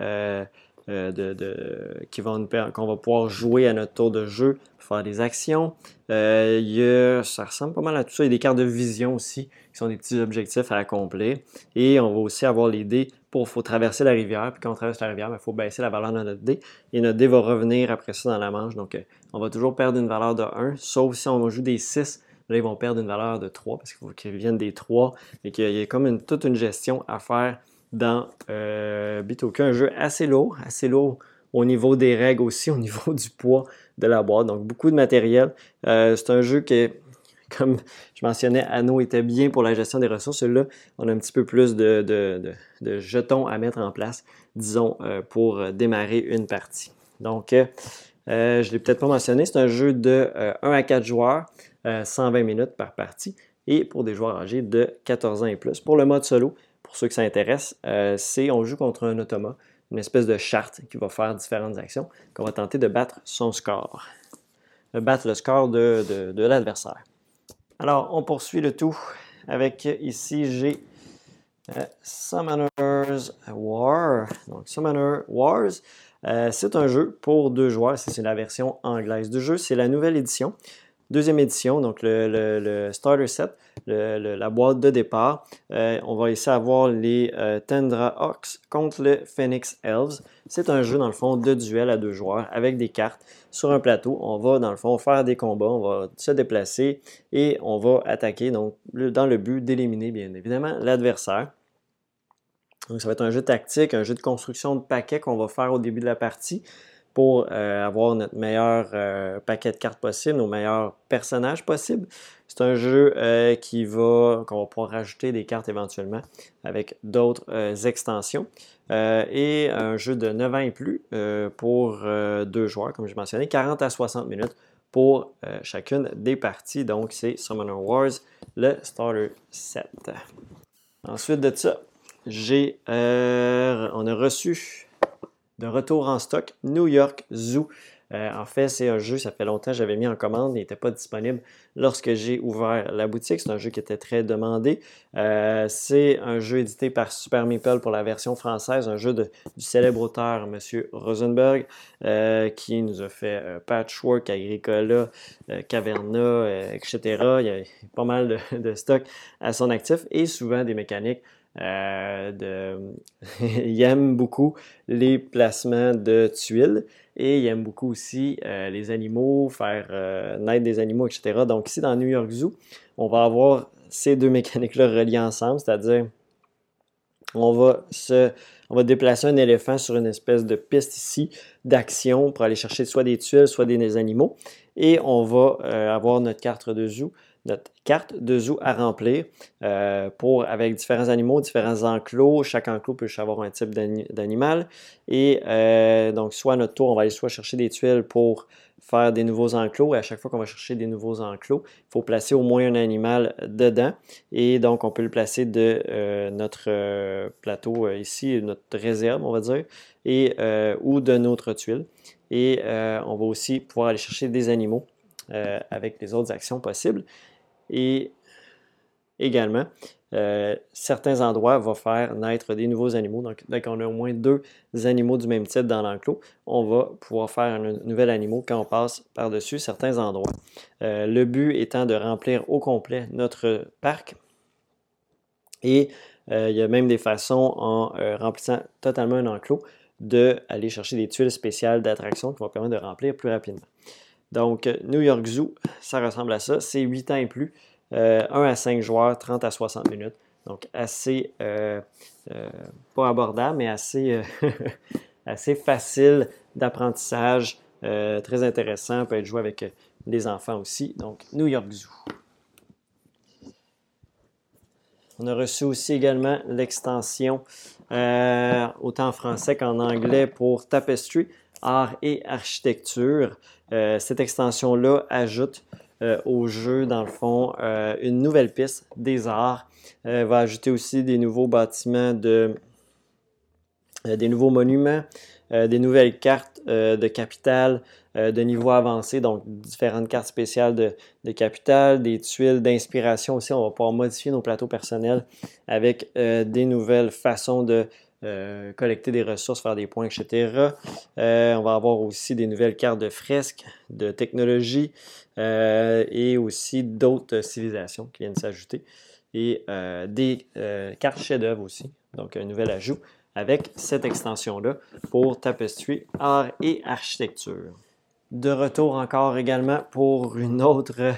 [SPEAKER 1] De, qui vont qu'on va pouvoir jouer à notre tour de jeu faire des actions. Euh, ça ressemble pas mal à tout ça. Il y a des cartes de vision aussi, qui sont des petits objectifs à accomplir. Et on va aussi avoir les dés pour faut traverser la rivière. Puis quand on traverse la rivière, il ben, faut baisser la valeur de notre dé. Et notre dé va revenir après ça dans la manche. Donc, euh, on va toujours perdre une valeur de 1, sauf si on joue des 6. Là, ils vont perdre une valeur de 3 parce qu'il faut qu'ils viennent des 3 et qu'il y a comme toute une gestion à faire dans euh, Un jeu assez lourd, assez lourd au niveau des règles aussi, au niveau du poids de la boîte. Donc, beaucoup de matériel. Euh, c'est un jeu qui comme je mentionnais, Anno était bien pour la gestion des ressources. Là, on a un petit peu plus de, jetons à mettre en place, disons, euh, pour démarrer une partie. Donc, euh, je ne l'ai peut-être pas mentionné, c'est un jeu de 1 à 4 joueurs, 120 minutes par partie, et pour des joueurs âgés de 14 ans et plus. Pour le mode solo, pour ceux que ça intéresse, c'est on joue contre un automa une espèce de charte qui va faire différentes actions, qu'on va tenter de battre son score, de battre le score de, l'adversaire. Alors, on poursuit le tout avec ici, j'ai euh, Summoner's War. Donc, Summoner Wars, euh, c'est un jeu pour deux joueurs. C'est la version anglaise du jeu. C'est la nouvelle édition. Deuxième édition, donc le, starter set, la boîte de départ. Euh, on va ici avoir les euh, Tendra Ox contre le Phoenix Elves. C'est un jeu, dans le fond, de duel à deux joueurs avec des cartes sur un plateau. On va, dans le fond, faire des combats, on va se déplacer et on va attaquer donc, dans le but d'éliminer, bien évidemment, l'adversaire. Donc, ça va être un jeu tactique, un jeu de construction de paquets qu'on va faire au début de la partie pour euh, avoir notre meilleur euh, paquet de cartes possible, nos meilleurs personnages possibles. C'est un jeu euh, qui va, qu'on va pouvoir rajouter des cartes éventuellement avec d'autres extensions. et un jeu de 9 ans et plus pour deux joueurs, comme je mentionnais, 40 à 60 minutes pour chacune des parties. Donc, c'est Summoner Wars, le Starter Set. Ensuite de ça, j'ai, on a reçu de retour en stock, New York Zoo. Euh, en fait, c'est un jeu, ça fait longtemps que j'avais mis en commande, il n'était pas disponible lorsque j'ai ouvert la boutique. C'est un jeu qui était très demandé. Euh, c'est un jeu édité par Super Meeple pour la version française, un jeu du célèbre auteur M. Rosenberg, euh, qui nous a fait Patchwork, Agricola, Caverna, etc. Il y a pas mal de, de stock à son actif et souvent des mécaniques euh, il aime beaucoup les placements de tuiles et il aime beaucoup aussi euh, les animaux, faire euh, naître des animaux, etc. Donc ici dans New York Zoo, on va avoir ces deux mécaniques-là reliées ensemble, c'est-à-dire on va se, on va déplacer un éléphant sur une espèce de piste ici d'action pour aller chercher soit des tuiles, soit des, animaux. Et on va avoir notre carte de zoo notre carte de zoo à remplir euh, pour, avec différents animaux, différents enclos. Chaque enclos peut avoir un type d'animal. Et euh, donc, soit à notre tour, on va aller soit chercher des tuiles pour faire des nouveaux enclos. Et à chaque fois qu'on va chercher des nouveaux enclos, il faut placer au moins un animal dedans. Et donc, on peut le placer de euh, notre plateau ici, notre réserve, on va dire, et, ou de notre tuile. Et on va aussi pouvoir aller chercher des animaux avec les autres actions possibles. Et également, euh, certains endroits vont faire naître des nouveaux animaux. Donc, dès qu'on a au moins deux animaux du même type dans l'enclos, on va pouvoir faire un nouvel animal quand on passe par-dessus certains endroits. Euh, le but étant de remplir au complet notre parc. Et euh, il y a même des façons, en remplissant totalement un enclos, d'aller chercher des tuiles spéciales d'attraction qui vont permettre de remplir plus rapidement. Donc, New York Zoo, ça ressemble à ça. C'est 8 ans et plus. 1 euh, à 5 joueurs, 30 à 60 minutes. Donc, assez, euh, euh, pas abordable, mais assez, assez facile d'apprentissage. très intéressant. peut être joué avec des enfants aussi. Donc, New York Zoo. On a reçu aussi également l'extension, autant en français qu'en anglais, pour Tapestry, art et architecture. Euh, cette extension-là ajoute euh, au jeu, dans le fond, euh, une nouvelle piste des arts. va ajouter aussi des nouveaux bâtiments, de, des nouveaux monuments, des nouvelles cartes de capitale de niveau avancé, donc différentes cartes spéciales de, de capitale, des tuiles d'inspiration aussi. On va pouvoir modifier nos plateaux personnels avec des nouvelles façons de euh, collecter des ressources, faire des points, etc. Euh, on va avoir aussi des nouvelles cartes de fresques, de technologie euh, et aussi d'autres civilisations qui viennent s'ajouter. Et des cartes chef-d'œuvre aussi, donc un nouvel ajout avec cette extension-là pour Tapestry, art et architecture. De retour encore également pour une autre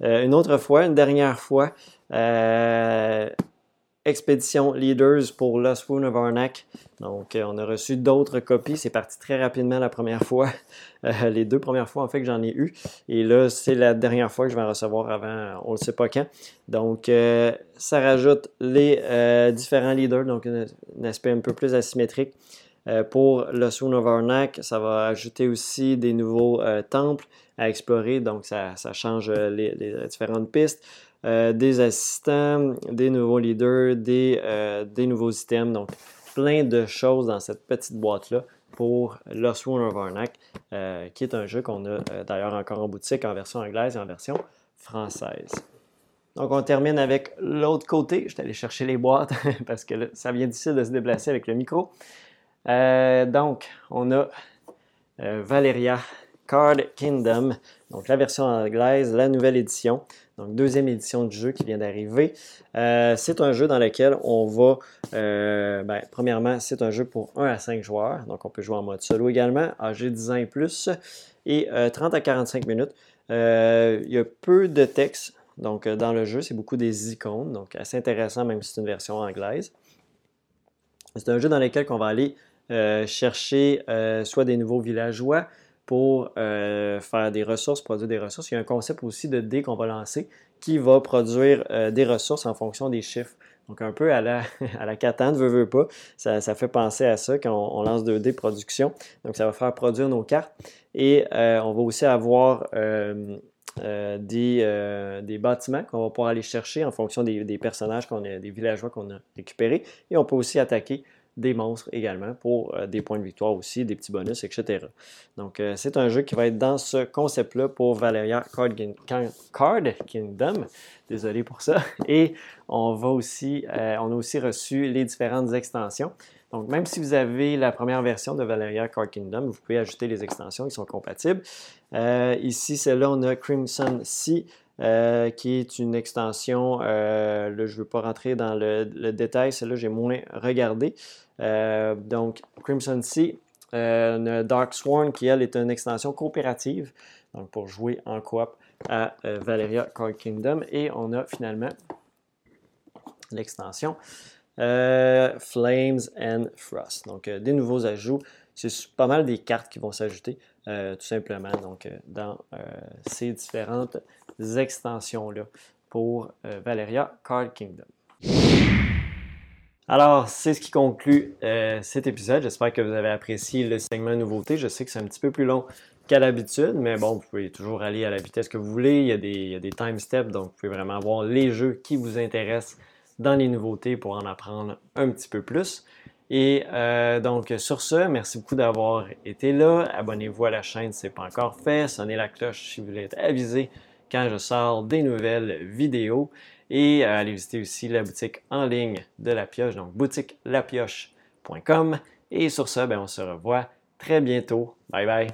[SPEAKER 1] une autre fois, une dernière fois, Expédition Leaders pour Lost Wound of Arnak. Donc, on a reçu d'autres copies. C'est parti très rapidement la première fois. les deux premières fois, en fait, que j'en ai eu. Et là, c'est la dernière fois que je vais en recevoir avant, on ne sait pas quand. Donc, ça rajoute les différents leaders, donc un, aspect un peu plus asymétrique. pour Lost Wound of Arnak, ça va ajouter aussi des nouveaux temples à explorer. Donc, ça, change les différentes pistes. Euh, des assistants, des nouveaux leaders, des, euh, des, nouveaux items. Donc, plein de choses dans cette petite boîte-là pour Lost One of Arnak, euh, qui est un jeu qu'on a d'ailleurs encore en boutique en version anglaise et en version française. Donc, on termine avec l'autre côté. Je vais aller chercher les boîtes parce que ça vient difficile de se déplacer avec le micro. donc, on a Valeria Card Kingdom, donc la version anglaise, la nouvelle édition. Donc, deuxième édition du jeu qui vient d'arriver. Euh, c'est un jeu dans lequel on va, euh, ben, premièrement, c'est un jeu pour 1 à 5 joueurs. Donc, on peut jouer en mode solo également, âgé 10 ans et plus, et 30 euh, à 45 minutes. il y a peu de texte donc, dans le jeu, c'est beaucoup des icônes, donc assez intéressant, même si c'est une version anglaise. C'est un jeu dans lequel on va aller chercher soit des nouveaux villageois, pour euh, faire des ressources, produire des ressources. Il y a un concept aussi de dés qu'on va lancer qui va produire euh, des ressources en fonction des chiffres. Donc un peu à la, à la Catane, veut, veut pas, ça, fait penser à ça quand on, lance 2D production. Donc ça va faire produire nos cartes. Et euh, on va aussi avoir des, des, bâtiments qu'on va pouvoir aller chercher en fonction des, des personnages, des villageois qu'on a récupérés. Et on peut aussi attaquer des monstres également pour euh, des points de victoire aussi, des petits bonus, etc. Donc, euh, c'est un jeu qui va être dans ce concept-là pour Valeria Card, Kingdom. Désolé pour ça. Et on va aussi, euh, on a aussi reçu les différentes extensions. Donc, même si vous avez la première version de Valeria Card Kingdom, vous pouvez ajouter les extensions, ils sont compatibles. ici, celle-là, on a Crimson Sea. qui est une extension, là, je ne veux pas rentrer dans le, le détail, celle-là j'ai moins regardé, euh, donc, Crimson Sea, euh, Dark Sworn, qui elle est une extension coopérative, donc pour jouer en coop à euh, Valeria Card Kingdom. Et on a finalement l'extension Flames and Frost. Donc, des nouveaux ajouts. C'est pas mal des cartes qui vont s'ajouter, tout simplement, donc, dans ces différentes extensions-là pour Valeria Card Kingdom. Alors, c'est ce qui conclut euh, cet épisode. J'espère que vous avez apprécié le segment nouveauté. Je sais que c'est un petit peu plus long qu'à l'habitude, mais bon, vous pouvez toujours aller à la vitesse que vous voulez. Il y a des, time steps, donc vous pouvez vraiment voir les jeux qui vous intéressent dans les nouveautés pour en apprendre un petit peu plus. Et euh, donc, sur ce, merci beaucoup d'avoir été là. Abonnez-vous à la chaîne si ce n'est pas encore fait. Sonnez la cloche si vous voulez être avisé quand je sors des nouvelles vidéos. Et euh, allez visiter aussi la boutique en ligne de La Pioche, donc boutiquelapioche.com. Et sur ça, ben, on se revoit très bientôt. Bye bye.